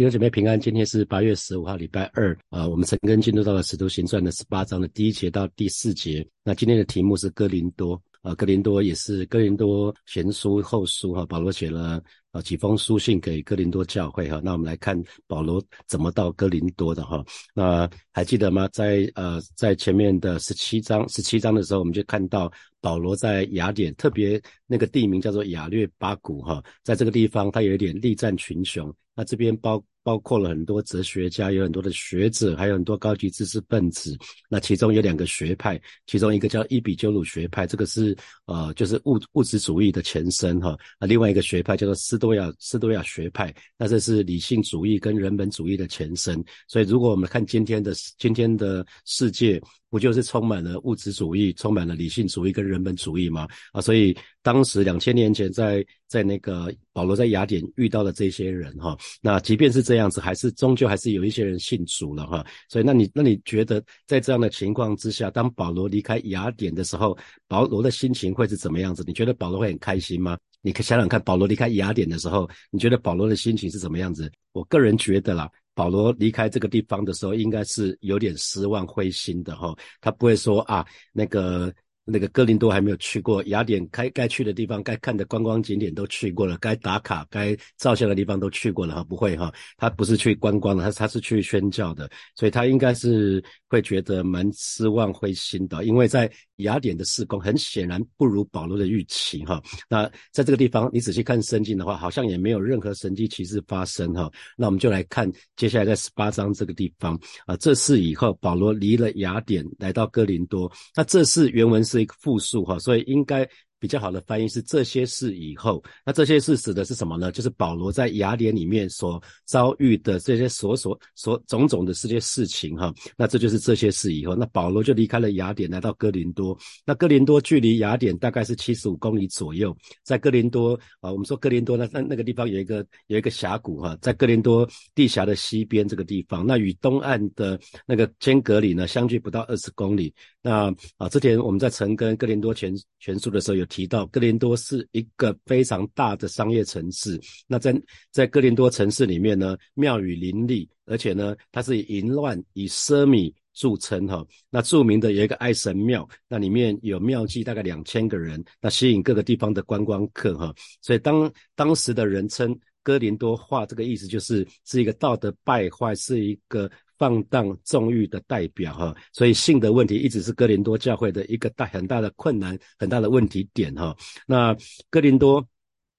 弟兄姐妹平安，今天是八月十五号，礼拜二啊。我们陈根进入到了《使徒行传》的十八章的第一节到第四节。那今天的题目是哥林多啊，哥林多也是哥林多前书后书哈。保罗写了啊几封书信给哥林多教会哈。那我们来看保罗怎么到哥林多的哈。那还记得吗？在呃在前面的十七章十七章的时候，我们就看到保罗在雅典，特别那个地名叫做雅略巴谷哈，在这个地方他有一点力战群雄。那这边包包括了很多哲学家，有很多的学者，还有很多高级知识分子。那其中有两个学派，其中一个叫伊比鸠鲁学派，这个是呃就是物物质主义的前身哈。那另外一个学派叫做斯多亚斯多亚学派，那这是理性主义跟人本主义的前身。所以如果我们看今天的今天的世界。不就是充满了物质主义，充满了理性主义跟人本主义吗？啊，所以当时两千年前，在在那个保罗在雅典遇到的这些人哈，那即便是这样子，还是终究还是有一些人信主了哈。所以，那你那你觉得在这样的情况之下，当保罗离开雅典的时候，保罗的心情会是怎么样子？你觉得保罗会很开心吗？你可想想看，保罗离开雅典的时候，你觉得保罗的心情是怎么样子？我个人觉得啦。保罗离开这个地方的时候，应该是有点失望、灰心的哈。他不会说啊，那个。那个哥林多还没有去过，雅典该该去的地方、该看的观光景点都去过了，该打卡、该照相的地方都去过了哈，不会哈，他不是去观光的，他他是去宣教的，所以他应该是会觉得蛮失望、灰心的，因为在雅典的事工很显然不如保罗的预期哈。那在这个地方，你仔细看圣经的话，好像也没有任何神迹奇事发生哈。那我们就来看接下来在十八章这个地方啊，这次以后保罗离了雅典来到哥林多，那这是原文是。一个复数哈，所以应该。比较好的翻译是这些事以后，那这些事指的是什么呢？就是保罗在雅典里面所遭遇的这些所所所种种的这些事情哈。那这就是这些事以后，那保罗就离开了雅典，来到哥林多。那哥林多距离雅典大概是七十五公里左右。在哥林多啊，我们说哥林多那那那个地方有一个有一个峡谷哈，在哥林多地峡的西边这个地方，那与东岸的那个间隔里呢，相距不到二十公里。那啊，之前我们在曾跟哥林多全全书的时候有。提到哥林多是一个非常大的商业城市，那在在哥林多城市里面呢，庙宇林立，而且呢，它是以淫乱、以奢靡著称哈。那著名的有一个爱神庙，那里面有庙妓大概两千个人，那吸引各个地方的观光客哈。所以当当时的人称哥林多话，这个意思就是是一个道德败坏，是一个。放荡纵欲的代表哈，所以性的问题一直是哥林多教会的一个大很大的困难，很大的问题点哈。那哥林多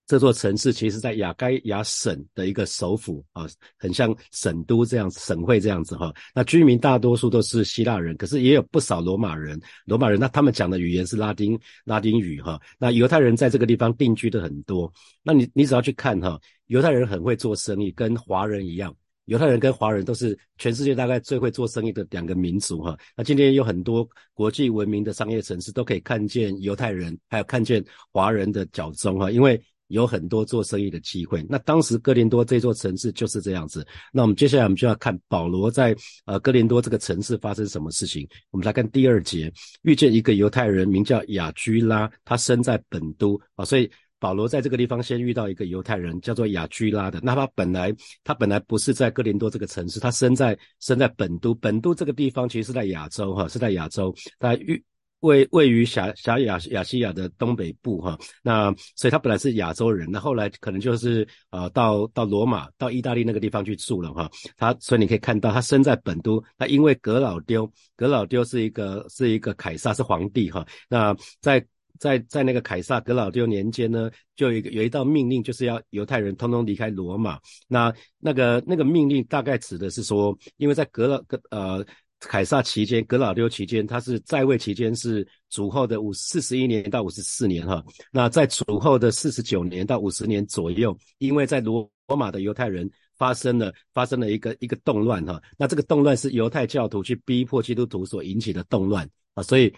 这座城市其实在雅该亚省的一个首府啊，很像省都这样省会这样子哈。那居民大多数都是希腊人，可是也有不少罗马人。罗马人那他们讲的语言是拉丁拉丁语哈。那犹太人在这个地方定居的很多。那你你只要去看哈，犹太人很会做生意，跟华人一样。犹太人跟华人都是全世界大概最会做生意的两个民族哈。那今天有很多国际闻名的商业城市都可以看见犹太人，还有看见华人的脚踪哈，因为有很多做生意的机会。那当时哥林多这座城市就是这样子。那我们接下来我们就要看保罗在呃哥林多这个城市发生什么事情。我们来看第二节，遇见一个犹太人名叫雅居拉，他生在本都啊，所以。保罗在这个地方先遇到一个犹太人，叫做雅居拉的。那他本来他本来不是在哥林多这个城市，他生在生在本都。本都这个地方其实是在亚洲哈，是在亚洲，在位位位于狭狭亚亚细亚的东北部哈。那所以他本来是亚洲人，那后来可能就是呃到到罗马到意大利那个地方去住了哈。他所以你可以看到他生在本都。那因为格老丢，格老丢是一个是一个凯撒是皇帝哈。那在在在那个凯撒格老丢年间呢，就有一个有一道命令，就是要犹太人通通离开罗马。那那个那个命令大概指的是说，因为在格老格呃凯撒期间，格老丢期间，他是在位期间是主后的五四十一年到五十四年哈。那在主后的四十九年到五十年左右，因为在罗罗马的犹太人发生了发生了一个一个动乱哈。那这个动乱是犹太教徒去逼迫基督徒所引起的动乱啊，所以。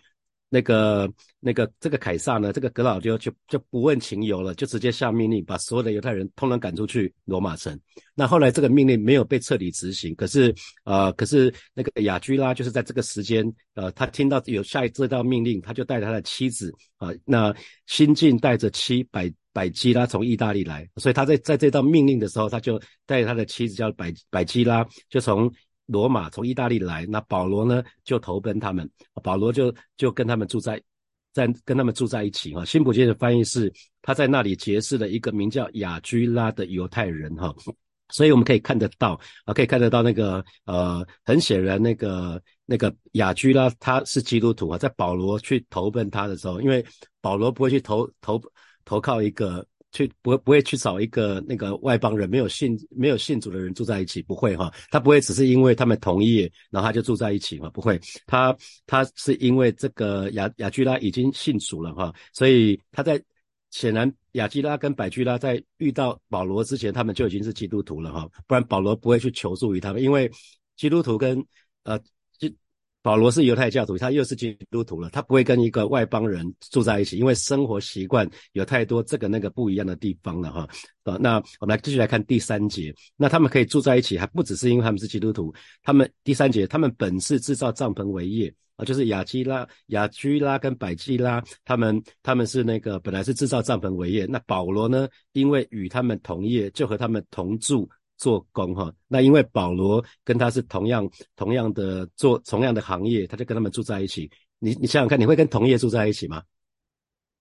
那个那个这个凯撒呢，这个格老丢就就不问情由了，就直接下命令把所有的犹太人通通赶出去罗马城。那后来这个命令没有被彻底执行，可是呃，可是那个雅居拉就是在这个时间，呃，他听到有下一这道命令，他就带他的妻子啊，那新晋带着妻百百基拉从意大利来，所以他在在这道命令的时候，他就带着他的妻子叫百百基拉，就从。罗马从意大利来，那保罗呢就投奔他们，保罗就就跟他们住在在跟他们住在一起哈。辛普金的翻译是他在那里结识了一个名叫雅居拉的犹太人哈，所以我们可以看得到啊，可以看得到那个呃，很显然那个那个雅居拉他是基督徒啊，在保罗去投奔他的时候，因为保罗不会去投投投靠一个。去不不会去找一个那个外邦人没有信没有信主的人住在一起，不会哈，他不会只是因为他们同意，然后他就住在一起嘛，不会，他他是因为这个雅雅居拉已经信主了哈，所以他在显然雅居拉跟百居拉在遇到保罗之前，他们就已经是基督徒了哈，不然保罗不会去求助于他们，因为基督徒跟呃。保罗是犹太教徒，他又是基督徒了，他不会跟一个外邦人住在一起，因为生活习惯有太多这个那个不一样的地方了哈。啊，那我们来继续来看第三节，那他们可以住在一起，还不只是因为他们是基督徒，他们第三节，他们本是制造帐篷为业啊，就是雅基拉、雅居拉跟百基拉，他们他们是那个本来是制造帐篷为业，那保罗呢，因为与他们同业，就和他们同住。做工哈，那因为保罗跟他是同样同样的做同样的行业，他就跟他们住在一起。你你想想看，你会跟同业住在一起吗？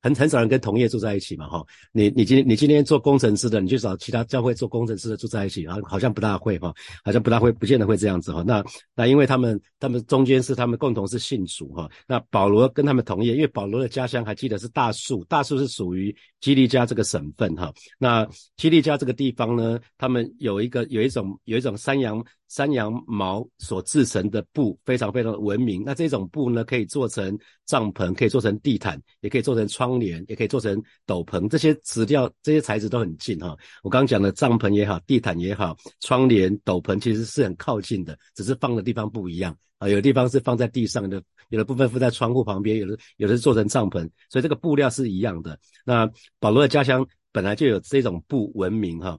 很很少人跟同业住在一起嘛，哈，你你今你今天做工程师的，你去找其他教会做工程师的住在一起，啊，好像不大会哈，好像不大会，不见得会这样子哈。那那因为他们他们中间是他们共同是信主哈。那保罗跟他们同业，因为保罗的家乡还记得是大树，大树是属于基利加这个省份哈。那基利加这个地方呢，他们有一个有一种有一种山羊。山羊毛所制成的布非常非常的文明。那这种布呢，可以做成帐篷，可以做成地毯，也可以做成窗帘，也可以做成斗篷。这些质料、这些材质都很近哈。我刚刚讲的帐篷也好，地毯也好，窗帘、斗篷其实是很靠近的，只是放的地方不一样啊。有的地方是放在地上的，有的部分附在窗户旁边，有的有的是做成帐篷，所以这个布料是一样的。那保罗的家乡本来就有这种布文明哈。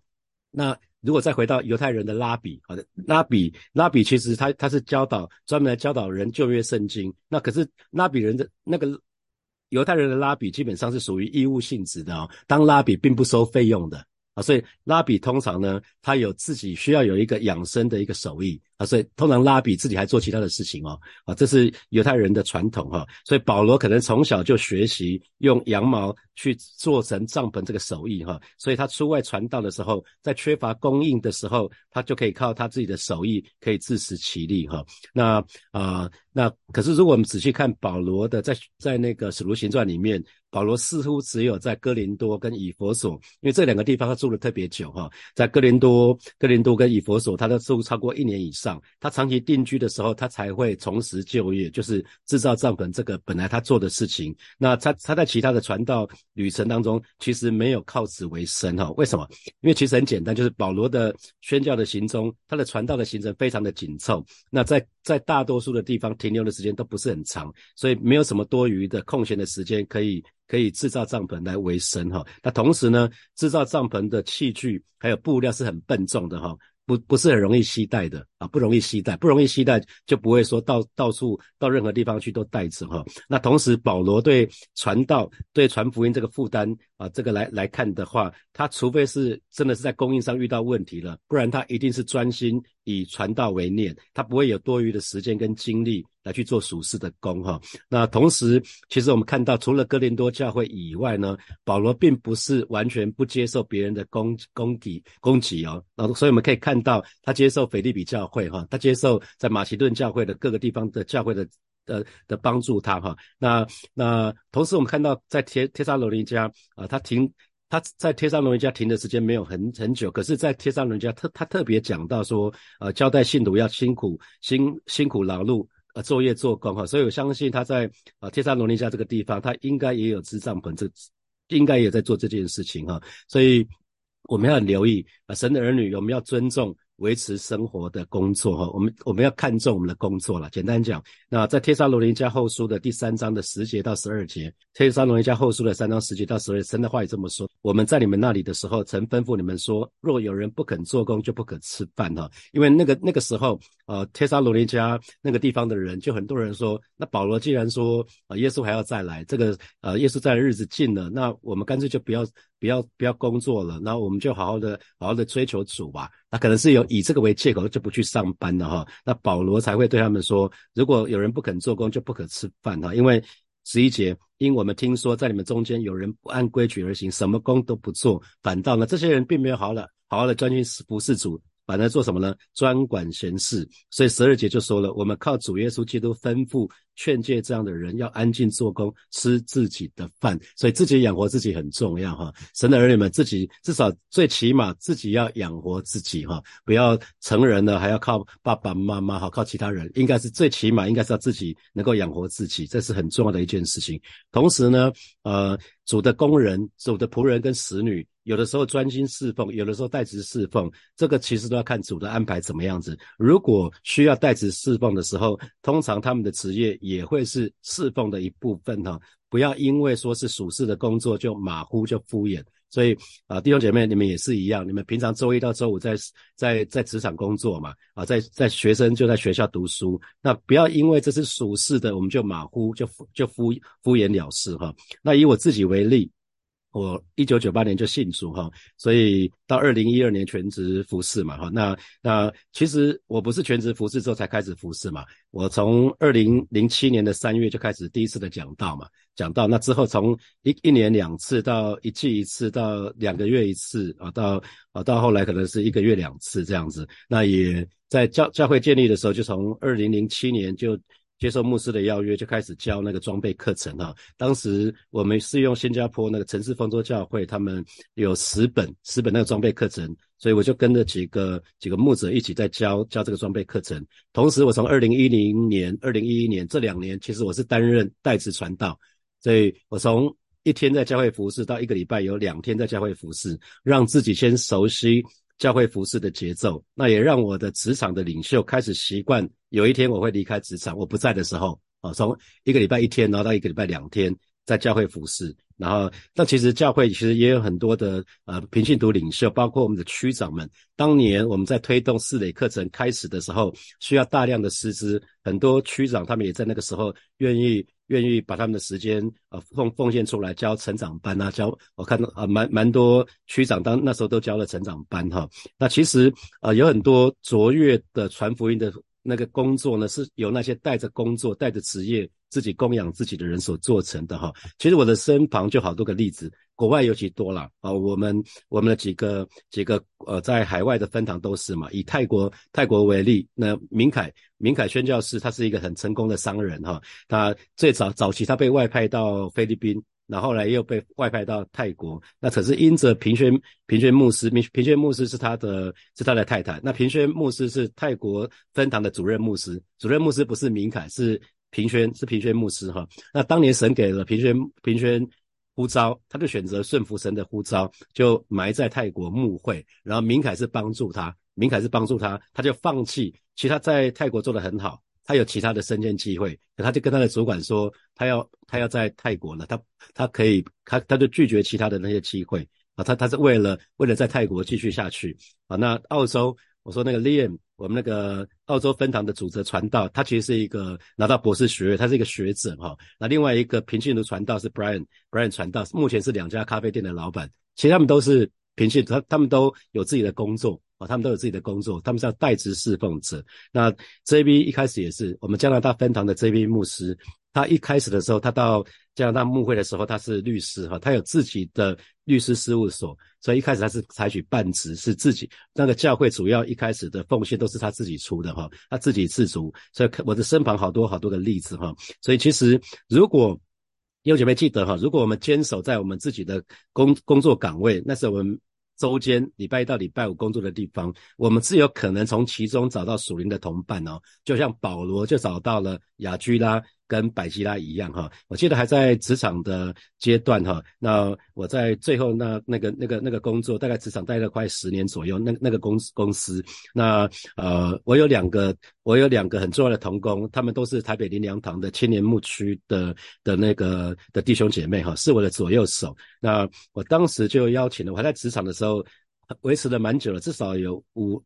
那如果再回到犹太人的拉比，好的拉比，拉比其实他他是教导专门来教导人旧约圣经。那可是拉比人的那个犹太人的拉比基本上是属于义务性质的哦，当拉比并不收费用的。啊，所以拉比通常呢，他有自己需要有一个养生的一个手艺啊，所以通常拉比自己还做其他的事情哦，啊，这是犹太人的传统哈，所以保罗可能从小就学习用羊毛去做成帐篷这个手艺哈，所以他出外传道的时候，在缺乏供应的时候，他就可以靠他自己的手艺可以自食其力哈。那啊，那可是如果我们仔细看保罗的在在那个使徒行传里面。保罗似乎只有在哥林多跟以佛所，因为这两个地方他住了特别久哈，在哥林多、哥林多跟以佛所，他都住超过一年以上。他长期定居的时候，他才会重拾就业，就是制造帐篷这个本来他做的事情。那他他在其他的传道旅程当中，其实没有靠此为生哈。为什么？因为其实很简单，就是保罗的宣教的行踪，他的传道的行程非常的紧凑。那在在大多数的地方停留的时间都不是很长，所以没有什么多余的空闲的时间可以。可以制造帐篷来维生哈，那同时呢，制造帐篷的器具还有布料是很笨重的哈，不不是很容易携带的啊，不容易携带，不容易携带就不会说到到处到任何地方去都带着哈。那同时保罗对传道对传福音这个负担啊，这个来来看的话，他除非是真的是在供应上遇到问题了，不然他一定是专心以传道为念，他不会有多余的时间跟精力。来去做属事的工哈，那同时，其实我们看到，除了哥林多教会以外呢，保罗并不是完全不接受别人的供供给供给哦，那所以我们可以看到，他接受腓利比教会哈，他接受在马其顿教会的各个地方的教会的的的帮助他哈，那那同时我们看到在贴贴沙罗尼家啊，他停他在贴沙罗尼家停的时间没有很很久，可是，在贴沙罗尼家特他特别讲到说，呃，交代信徒要辛苦辛辛苦劳碌。呃，作业做工哈，所以我相信他在呃天山罗尼家这个地方，他应该也有支帐篷，这应该也在做这件事情哈。所以我们要留意啊，神的儿女，我们要尊重维持生活的工作哈，我们我们要看重我们的工作了。简单讲，那在帖撒罗尼迦后书的第三章的十节到十二节，帖撒罗尼迦后书的三章十节到十二节，神的话也这么说：我们在你们那里的时候，曾吩咐你们说，若有人不肯做工，就不可吃饭哈。因为那个那个时候，呃，帖撒罗尼迦那个地方的人，就很多人说，那保罗既然说啊，耶稣还要再来，这个呃，耶稣在的日子近了，那我们干脆就不要。不要不要工作了，那我们就好好的好好的追求主吧。那可能是有以这个为借口就不去上班了哈。那保罗才会对他们说，如果有人不肯做工，就不可吃饭哈。因为十一节，因我们听说在你们中间有人不按规矩而行，什么工都不做，反倒呢这些人并没有好好的好好的专心服侍主。反正做什么呢？专管闲事。所以十二节就说了，我们靠主耶稣基督吩咐劝诫这样的人要安静做工，吃自己的饭。所以自己养活自己很重要哈。神的儿女们，自己至少最起码自己要养活自己哈，不要成人了还要靠爸爸妈妈哈，靠其他人，应该是最起码应该是要自己能够养活自己，这是很重要的一件事情。同时呢，呃，主的工人、主的仆人跟使女。有的时候专心侍奉，有的时候代职侍奉，这个其实都要看主的安排怎么样子。如果需要代职侍奉的时候，通常他们的职业也会是侍奉的一部分哈。不要因为说是属事的工作就马虎就敷衍。所以啊，弟兄姐妹，你们也是一样，你们平常周一到周五在在在职场工作嘛，啊，在在学生就在学校读书，那不要因为这是属事的，我们就马虎就就敷敷衍了事哈。那以我自己为例。我一九九八年就信主哈，所以到二零一二年全职服侍嘛哈。那那其实我不是全职服侍之后才开始服侍嘛，我从二零零七年的三月就开始第一次的讲道嘛，讲道那之后从一一年两次到一季一次到两个月一次啊，到啊到后来可能是一个月两次这样子。那也在教教会建立的时候，就从二零零七年就。接受牧师的邀约，就开始教那个装备课程哈。当时我们是用新加坡那个城市丰州教会，他们有十本十本那个装备课程，所以我就跟着几个几个牧者一起在教教这个装备课程。同时，我从二零一零年、二零一一年这两年，其实我是担任代职传道，所以我从一天在教会服侍到一个礼拜有两天在教会服侍，让自己先熟悉。教会服饰的节奏，那也让我的职场的领袖开始习惯。有一天我会离开职场，我不在的时候，啊，从一个礼拜一天，然后到一个礼拜两天，在教会服侍。然后，那其实教会其实也有很多的呃平信徒领袖，包括我们的区长们。当年我们在推动四类课程开始的时候，需要大量的师资，很多区长他们也在那个时候愿意。愿意把他们的时间啊奉奉献出来教成长班啊，教我看到啊蛮蛮多区长当那时候都教了成长班哈。那其实啊有很多卓越的传福音的那个工作呢，是由那些带着工作带着职业自己供养自己的人所做成的哈。其实我的身旁就好多个例子。国外尤其多了啊，我们我们的几个几个呃，在海外的分堂都是嘛。以泰国泰国为例，那明凯明凯宣教士他是一个很成功的商人哈。他最早早期他被外派到菲律宾，然后来又被外派到泰国。那可是因着平宣平宣牧师，平平宣牧师是他的是他的太太。那平宣牧师是泰国分堂的主任牧师，主任牧师不是明凯，是平宣是平宣牧师哈。那当年神给了平宣平宣。呼召，他就选择顺服神的呼召，就埋在泰国墓会。然后明凯是帮助他，明凯是帮助他，他就放弃。其实他在泰国做得很好，他有其他的升迁机会，他就跟他的主管说，他要他要在泰国了，他他可以，他他就拒绝其他的那些机会啊，他他是为了为了在泰国继续下去啊。那澳洲，我说那个 Liam。我们那个澳洲分堂的主责传道，他其实是一个拿到博士学位，他是一个学者哈。那另外一个平信徒传道是 Brian，Brian 传道目前是两家咖啡店的老板，其实他们都是平信，他他们都有自己的工作啊，他们都有自己的工作，他们是代职侍奉者。那 JB 一开始也是我们加拿大分堂的 JB 牧师。他一开始的时候，他到加拿大牧会的时候，他是律师哈，他有自己的律师事务所，所以一开始他是采取半职，是自己那个教会主要一开始的奉献都是他自己出的哈，他自己自足，所以我的身旁好多好多的例子哈，所以其实如果有姐妹记得哈，如果我们坚守在我们自己的工工作岗位，那是我们。周间礼拜一到礼拜五工作的地方，我们自有可能从其中找到属灵的同伴哦，就像保罗就找到了雅居拉。跟百吉拉一样哈，我记得还在职场的阶段哈，那我在最后那那个那个那个工作，大概职场待了快十年左右，那那个公公司，那呃，我有两个我有两个很重要的同工，他们都是台北林良堂的青年牧区的的那个的弟兄姐妹哈，是我的左右手。那我当时就邀请了，我还在职场的时候维持了蛮久了，至少有五。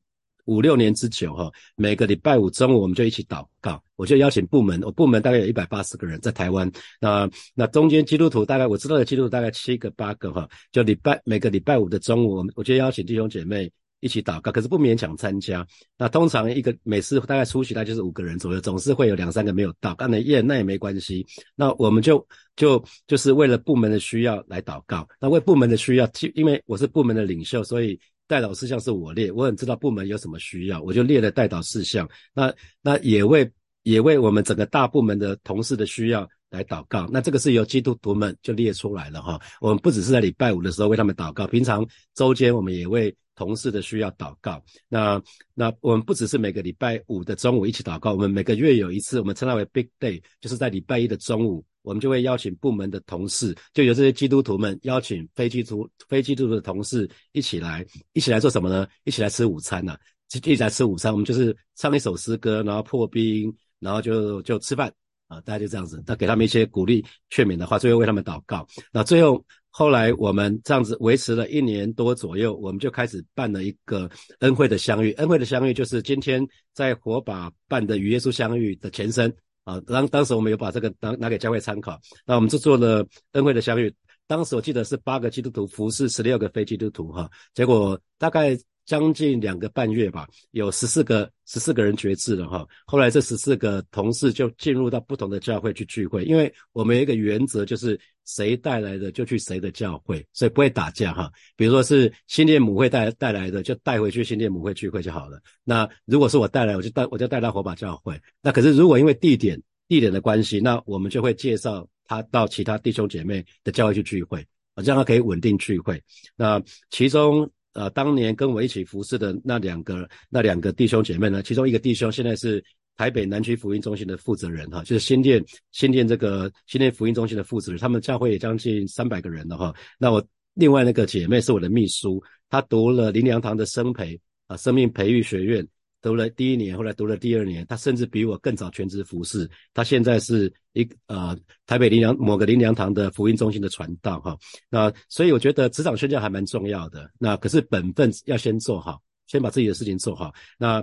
五六年之久哈，每个礼拜五中午我们就一起祷告，我就邀请部门，我部门大概有一百八十个人在台湾，那那中间基督徒大概我知道的基督徒大概七个八个哈，就礼拜每个礼拜五的中午，我们我就邀请弟兄姐妹一起祷告，可是不勉强参加。那通常一个每次大概出席大概就是五个人左右，总是会有两三个没有到，那也那也没关系。那我们就就就是为了部门的需要来祷告，那为部门的需要，因为我是部门的领袖，所以。代导事项是我列，我很知道部门有什么需要，我就列了代导事项。那那也为也为我们整个大部门的同事的需要来祷告。那这个是由基督徒们就列出来了哈。我们不只是在礼拜五的时候为他们祷告，平常周间我们也为同事的需要祷告。那那我们不只是每个礼拜五的中午一起祷告，我们每个月有一次，我们称它为 Big Day，就是在礼拜一的中午。我们就会邀请部门的同事，就有这些基督徒们邀请非基督非基督徒的同事一起来，一起来做什么呢？一起来吃午餐呐！一起来吃午餐，我们就是唱一首诗歌，然后破冰，然后就就吃饭啊！大家就这样子，那给他们一些鼓励劝勉的话，最后为他们祷告。那最后后来我们这样子维持了一年多左右，我们就开始办了一个恩惠的相遇。恩惠的相遇就是今天在火把办的与耶稣相遇的前身。啊，当当时我们有把这个拿拿给教会参考，那我们就做了恩惠的相遇。当时我记得是八个基督徒服侍十六个非基督徒哈，结果大概。将近两个半月吧，有十四个十四个人决志了哈。后来这十四个同事就进入到不同的教会去聚会，因为我们有一个原则，就是谁带来的就去谁的教会，所以不会打架哈。比如说是新店母会带带来的，就带回去新店母会聚会就好了。那如果是我带来，我就带我就带到火把教会。那可是如果因为地点地点的关系，那我们就会介绍他到其他弟兄姐妹的教会去聚会，啊，这样他可以稳定聚会。那其中。呃，当年跟我一起服侍的那两个那两个弟兄姐妹呢，其中一个弟兄现在是台北南区福音中心的负责人哈，就是新店新店这个新店福音中心的负责人，他们教会也将近三百个人了哈。那我另外那个姐妹是我的秘书，她读了林良堂的生培啊生命培育学院。读了第一年，后来读了第二年，他甚至比我更早全职服侍。他现在是一呃台北林良某个林良堂的福音中心的传道哈。那所以我觉得职场宣教还蛮重要的。那可是本分要先做好，先把自己的事情做好。那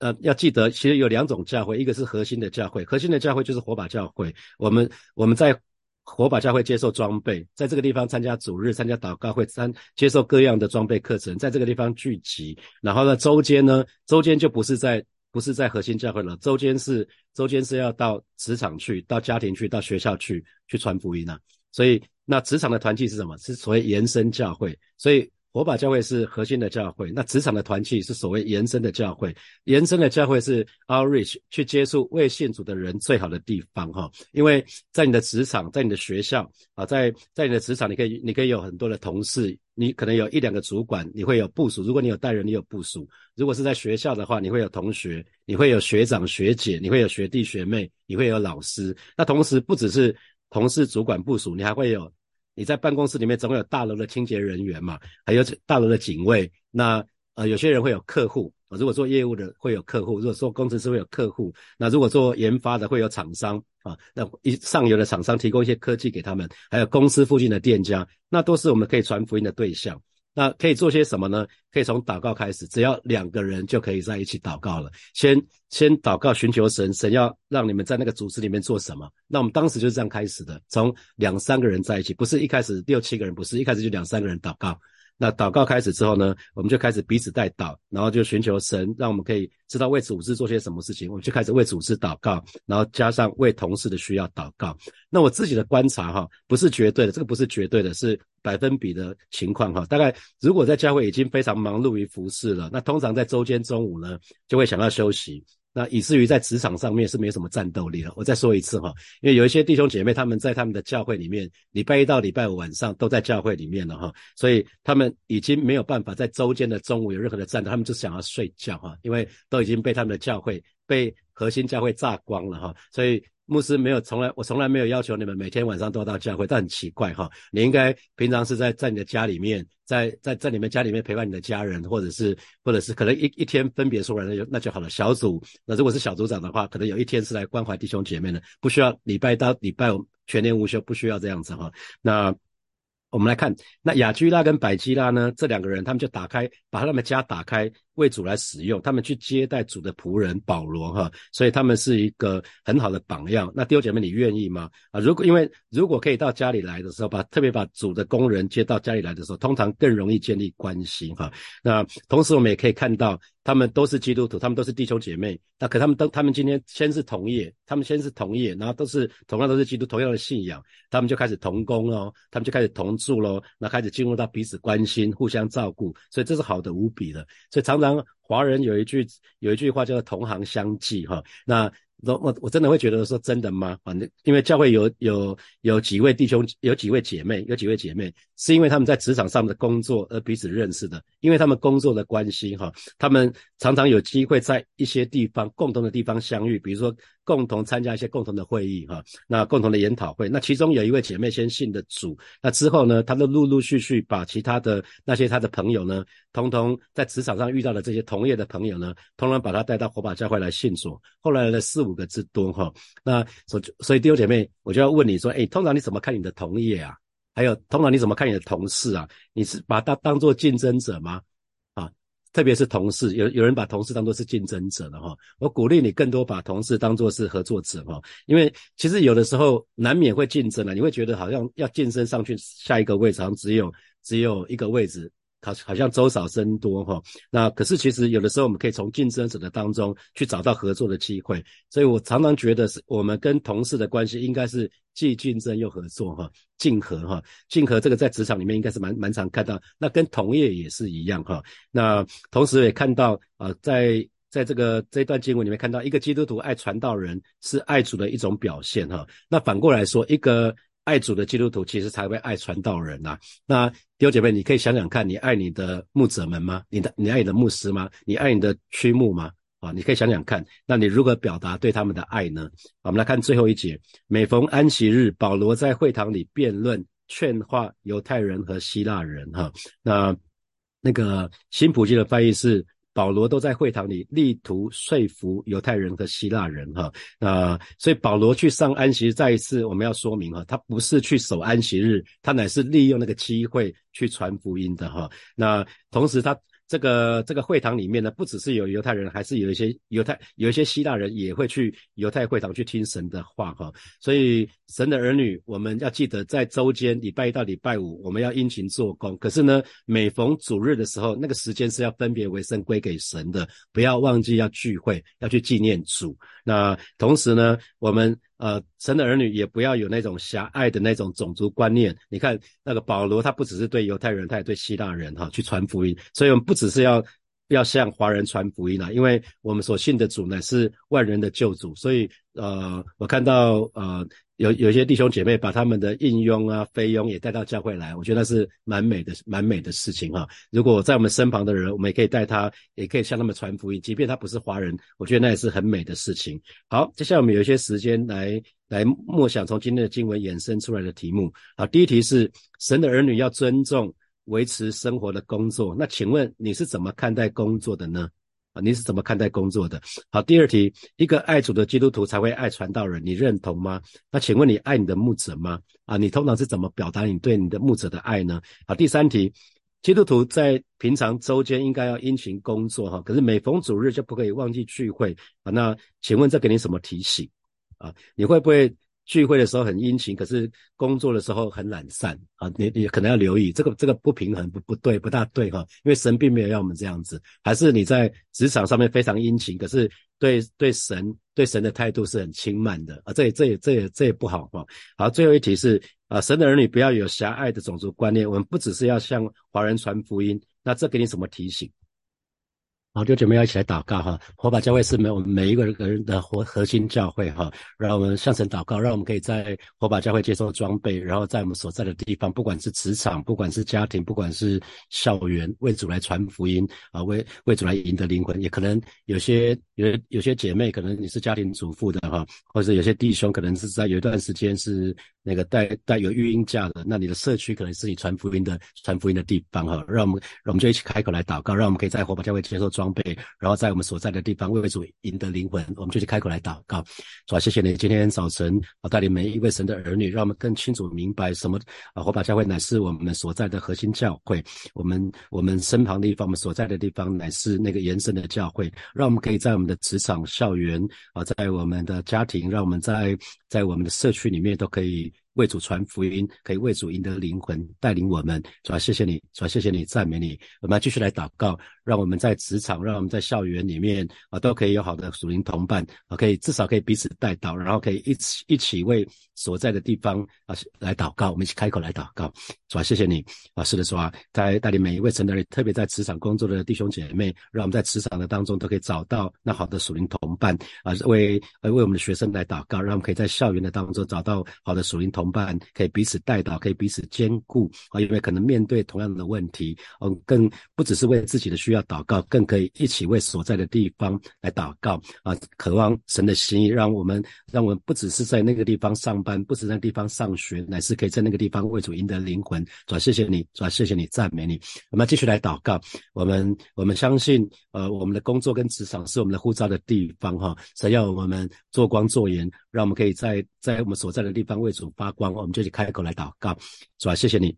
呃要记得，其实有两种教会，一个是核心的教会，核心的教会就是火把教会。我们我们在。火把教会接受装备，在这个地方参加主日、参加祷告会、参接受各样的装备课程，在这个地方聚集。然后呢，周间呢，周间就不是在不是在核心教会了，周间是周间是要到职场去、到家庭去、到学校去去传福音啊。所以，那职场的团契是什么？是所谓延伸教会。所以。火把教会是核心的教会，那职场的团契是所谓延伸的教会。延伸的教会是 outreach 去接触未信主的人最好的地方哈，因为在你的职场，在你的学校啊，在在你的职场，你可以你可以有很多的同事，你可能有一两个主管，你会有部署。如果你有带人，你有部署；如果是在学校的话，你会有同学，你会有学长学姐，你会有学弟学妹，你会有老师。那同时不只是同事、主管、部署，你还会有。你在办公室里面总有大楼的清洁人员嘛，还有大楼的警卫。那呃，有些人会有客户，如果做业务的会有客户，如果做工程师会有客户。那如果做研发的会有厂商啊，那一上游的厂商提供一些科技给他们，还有公司附近的店家，那都是我们可以传福音的对象。那可以做些什么呢？可以从祷告开始，只要两个人就可以在一起祷告了。先先祷告，寻求神，神要让你们在那个组织里面做什么？那我们当时就是这样开始的，从两三个人在一起，不是一开始六七个人，不是一开始就两三个人祷告。那祷告开始之后呢，我们就开始彼此带祷，然后就寻求神，让我们可以知道为组织做些什么事情。我们就开始为组织祷告，然后加上为同事的需要祷告。那我自己的观察哈，不是绝对的，这个不是绝对的，是百分比的情况哈。大概如果在教会已经非常忙碌于服侍了，那通常在周间中午呢，就会想要休息。那以至于在职场上面是没有什么战斗力了。我再说一次哈，因为有一些弟兄姐妹他们在他们的教会里面，礼拜一到礼拜五晚上都在教会里面了哈，所以他们已经没有办法在周间的中午有任何的战斗，他们就想要睡觉哈，因为都已经被他们的教会被核心教会炸光了哈，所以。牧师没有从来，我从来没有要求你们每天晚上都要到教会，但很奇怪哈，你应该平常是在在你的家里面，在在在你们家里面陪伴你的家人，或者是或者是可能一一天分别出来那就那就好了。小组那如果是小组长的话，可能有一天是来关怀弟兄姐妹的，不需要礼拜到礼拜全年无休，不需要这样子哈。那。我们来看，那雅居拉跟百基拉呢？这两个人，他们就打开，把他们家打开。为主来使用，他们去接待主的仆人保罗哈，所以他们是一个很好的榜样。那弟兄姐妹，你愿意吗？啊，如果因为如果可以到家里来的时候，把特别把主的工人接到家里来的时候，通常更容易建立关系哈。那同时我们也可以看到，他们都是基督徒，他们都是弟兄姐妹。那可他们都，他们今天先是同业，他们先是同业，然后都是同样都是基督，同样的信仰，他们就开始同工喽，他们就开始同住喽，那开始进入到彼此关心、互相照顾，所以这是好的无比的。所以常常。华人有一句有一句话叫做“同行相济”哈，那我我我真的会觉得说真的吗？反正因为教会有有有几位弟兄，有几位姐妹，有几位姐妹是因为他们在职场上的工作而彼此认识的，因为他们工作的关系哈，他们常常有机会在一些地方共同的地方相遇，比如说。共同参加一些共同的会议哈，那共同的研讨会，那其中有一位姐妹先信的主，那之后呢，她都陆陆续续把其他的那些她的朋友呢，通通在职场上遇到的这些同业的朋友呢，通通把她带到火把教会来信主，后来呢四五个之多哈，那所所以弟兄姐妹，我就要问你说，哎，通常你怎么看你的同业啊？还有通常你怎么看你的同事啊？你是把他当做竞争者吗？特别是同事，有有人把同事当作是竞争者了哈，我鼓励你更多把同事当作是合作者哈，因为其实有的时候难免会竞争了，你会觉得好像要晋升上去下一个位置，好像只有只有一个位置。好，好像周少生多哈。那可是其实有的时候我们可以从竞争者的当中去找到合作的机会。所以我常常觉得是我们跟同事的关系应该是既竞争又合作哈，竞合哈，竞合这个在职场里面应该是蛮蛮常看到。那跟同业也是一样哈。那同时也看到啊，在在这个这段经文里面看到一个基督徒爱传道人是爱主的一种表现哈。那反过来说一个。爱主的基督徒其实才会爱传道人呐。那弟兄姐妹，你可以想想看，你爱你的牧者们吗？你的你爱你的牧师吗？你爱你的区牧吗？啊，你可以想想看，那你如何表达对他们的爱呢？我们来看最后一节。每逢安息日，保罗在会堂里辩论劝化犹太人和希腊人。哈，那那个新普京的翻译是。保罗都在会堂里力图说服犹太人和希腊人，哈，那所以保罗去上安息日，再一次我们要说明哈，他不是去守安息日，他乃是利用那个机会去传福音的，哈，那同时他。这个这个会堂里面呢，不只是有犹太人，还是有一些犹太有一些希腊人也会去犹太会堂去听神的话哈。所以神的儿女，我们要记得在周间礼拜一到礼拜五，我们要殷勤做工。可是呢，每逢主日的时候，那个时间是要分别为圣归给神的，不要忘记要聚会，要去纪念主。那同时呢，我们。呃，神的儿女也不要有那种狭隘的那种种族观念。你看那个保罗，他不只是对犹太人，他也对希腊人哈去传福音。所以我们不只是要要向华人传福音啦，因为我们所信的主呢是万人的救主。所以呃，我看到呃。有有些弟兄姐妹把他们的应佣啊、菲佣也带到教会来，我觉得那是蛮美的、蛮美的事情哈。如果在我们身旁的人，我们也可以带他，也可以向他们传福音，即便他不是华人，我觉得那也是很美的事情。好，接下来我们有一些时间来来默想从今天的经文衍生出来的题目。好，第一题是神的儿女要尊重维持生活的工作，那请问你是怎么看待工作的呢？啊，你是怎么看待工作的？好，第二题，一个爱主的基督徒才会爱传道人，你认同吗？那请问你爱你的牧者吗？啊，你通常是怎么表达你对你的牧者的爱呢？好，第三题，基督徒在平常周间应该要殷勤工作哈，可是每逢主日就不可以忘记聚会啊。那请问这给你什么提醒？啊，你会不会？聚会的时候很殷勤，可是工作的时候很懒散啊！你你可能要留意这个这个不平衡不不对不大对哈，因为神并没有要我们这样子，还是你在职场上面非常殷勤，可是对对神对神的态度是很轻慢的啊！这也这也这也这也不好哈。好，最后一题是啊，神的儿女不要有狭隘的种族观念，我们不只是要向华人传福音，那这给你什么提醒？好，弟兄姐妹要一起来祷告哈！火把教会是每我们每一个人的核核心教会哈，让我们向神祷告，让我们可以在火把教会接受装备，然后在我们所在的地方，不管是职场，不管是家庭，不管是校园，为主来传福音啊，为为主来赢得灵魂。也可能有些有有些姐妹，可能你是家庭主妇的哈，或者有些弟兄可能是在有一段时间是那个带带有育婴假的，那你的社区可能是你传福音的传福音的地方哈。让我们让我们就一起开口来祷告，让我们可以在火把教会接受。装装备，然后在我们所在的地方为主赢得灵魂，我们就去开口来祷告。主啊，谢谢你今天早晨啊带领每一位神的儿女，让我们更清楚明白什么啊火把教会乃是我们所在的核心教会。我们我们身旁的地方，我们所在的地方乃是那个延伸的教会，让我们可以在我们的职场、校园啊，在我们的家庭，让我们在在我们的社区里面都可以。为主传福音，可以为主赢得灵魂，带领我们。主要谢谢你，主要谢谢你，赞美你。我们要继续来祷告，让我们在职场，让我们在校园里面啊，都可以有好的属灵同伴啊，可以至少可以彼此带到，然后可以一起一起为所在的地方啊来祷告。我们一起开口来祷告。主要谢谢你啊，是的，主啊，在带领每一位成人，特别在职场工作的弟兄姐妹，让我们在职场的当中都可以找到那好的属灵同伴啊，为为我们的学生来祷告，让我们可以在校园的当中找到好的属灵同。同伴可以彼此带导，可以彼此兼顾啊，因为可能面对同样的问题，嗯，更不只是为自己的需要祷告，更可以一起为所在的地方来祷告啊，渴望神的心意，让我们让我们不只是在那个地方上班，不止在地方上学，乃是可以在那个地方为主赢得灵魂。主，谢谢你，主，谢谢你，赞美你。我们继续来祷告，我们我们相信，呃，我们的工作跟职场是我们的呼召的地方哈，神要我们做光做盐，让我们可以在在我们所在的地方为主发。光，我们就去开口来祷告，是吧？谢谢你，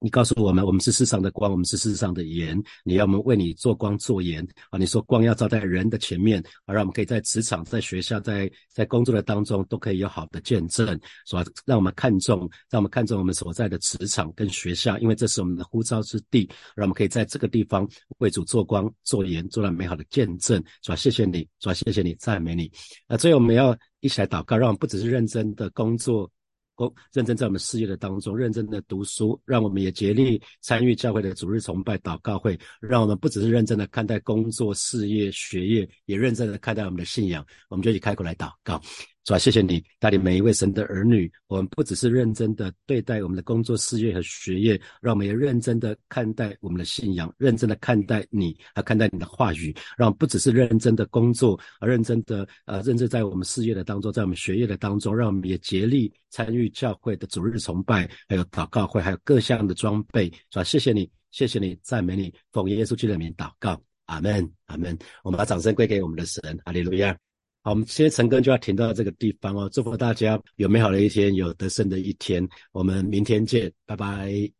你告诉我们，我们是世上的光，我们是世上的盐。你要我们为你做光做盐啊！你说光要照在人的前面，啊，让我们可以在职场、在学校、在在工作的当中都可以有好的见证，是吧？让我们看重，让我们看重我们所在的职场跟学校，因为这是我们的呼召之地，让我们可以在这个地方为主做光做盐，做了美好的见证，是吧？谢谢你，是吧？谢谢你，赞美你。那最后我们要一起来祷告，让我们不只是认真的工作。认真在我们事业的当中，认真的读书，让我们也竭力参与教会的主日崇拜、祷告会，让我们不只是认真的看待工作、事业、学业，也认真的看待我们的信仰。我们就以开口来祷告。主啊，谢谢你带领每一位神的儿女。我们不只是认真的对待我们的工作、事业和学业，让我们也认真的看待我们的信仰，认真的看待你，和看待你的话语。让不只是认真的工作，而认真的呃，认真在我们事业的当中，在我们学业的当中，让我们也竭力参与教会的主日崇拜，还有祷告会，还有各项的装备。主啊，谢谢你，谢谢你，赞美你，奉耶稣基督的名祷告，阿门，阿门。我们把掌声归给我们的神，哈利路亚。我们今天晨更就要停到这个地方哦。祝福大家有美好的一天，有得胜的一天。我们明天见，拜拜。